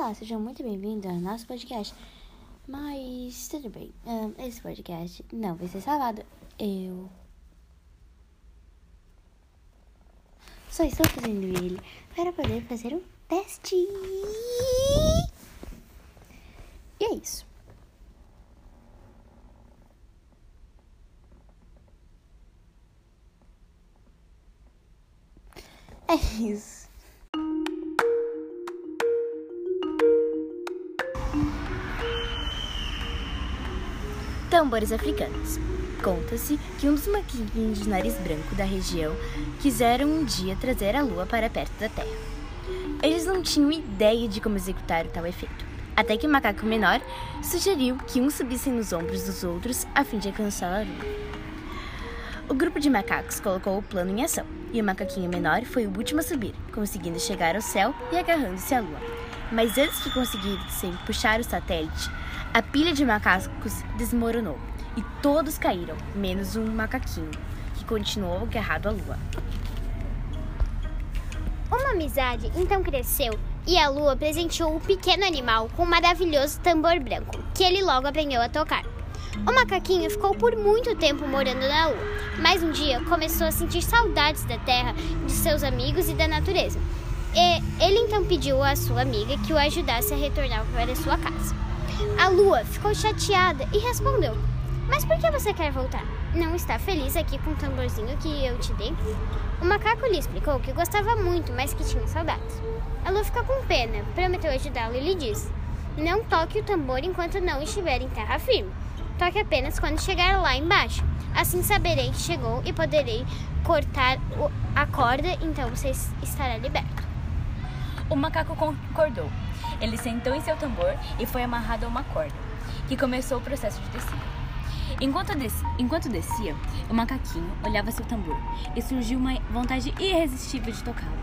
Olá, seja muito bem-vindo ao nosso podcast. Mas tudo bem, um, esse podcast não vai ser salvado. Eu só estou fazendo ele para poder fazer um teste. E é isso. É isso. Tambores africanos. Conta-se que um dos maquinhos de nariz branco da região quiseram um dia trazer a lua para perto da Terra. Eles não tinham ideia de como executar tal efeito, até que o macaco menor sugeriu que uns subissem nos ombros dos outros a fim de alcançar a lua. O grupo de macacos colocou o plano em ação, e o macaquinho menor foi o último a subir, conseguindo chegar ao céu e agarrando-se à lua. Mas antes que conseguissem puxar o satélite, a pilha de macacos desmoronou e todos caíram, menos um macaquinho, que continuou agarrado à lua. Uma amizade então cresceu e a lua presenteou o pequeno animal com um maravilhoso tambor branco, que ele logo aprendeu a tocar. O macaquinho ficou por muito tempo morando na lua, mas um dia começou a sentir saudades da terra, de seus amigos e da natureza. E ele então pediu à sua amiga que o ajudasse a retornar para sua casa. A lua ficou chateada e respondeu: Mas por que você quer voltar? Não está feliz aqui com o tamborzinho que eu te dei? O macaco lhe explicou que gostava muito, mas que tinha saudades. A lua ficou com pena, prometeu ajudá-lo e lhe disse: Não toque o tambor enquanto não estiver em terra firme. Toque apenas quando chegar lá embaixo. Assim saberei que chegou e poderei cortar a corda, então você estará liberto. O macaco concordou. Ele sentou em seu tambor e foi amarrado a uma corda, que começou o processo de descida. Enquanto, descia, enquanto descia, o macaquinho olhava seu tambor e surgiu uma vontade irresistível de tocá-lo.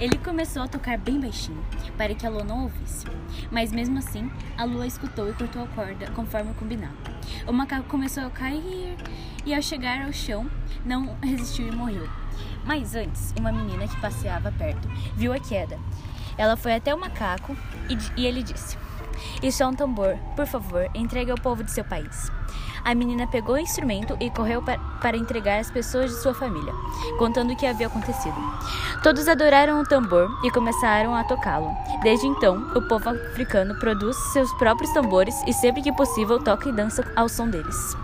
Ele começou a tocar bem baixinho, para que a lua não ouvisse. Mas mesmo assim, a lua escutou e cortou a corda conforme combinado. O macaco começou a cair e, ao chegar ao chão, não resistiu e morreu. Mas antes, uma menina que passeava perto viu a queda. Ela foi até o macaco e, e ele disse: Isso é um tambor, por favor, entregue ao povo de seu país. A menina pegou o instrumento e correu para, entregar às pessoas de sua família, contando o que havia acontecido. Todos adoraram o tambor e começaram a tocá-lo. Desde então, o povo africano produz seus próprios tambores e sempre que possível toca e dança ao som deles.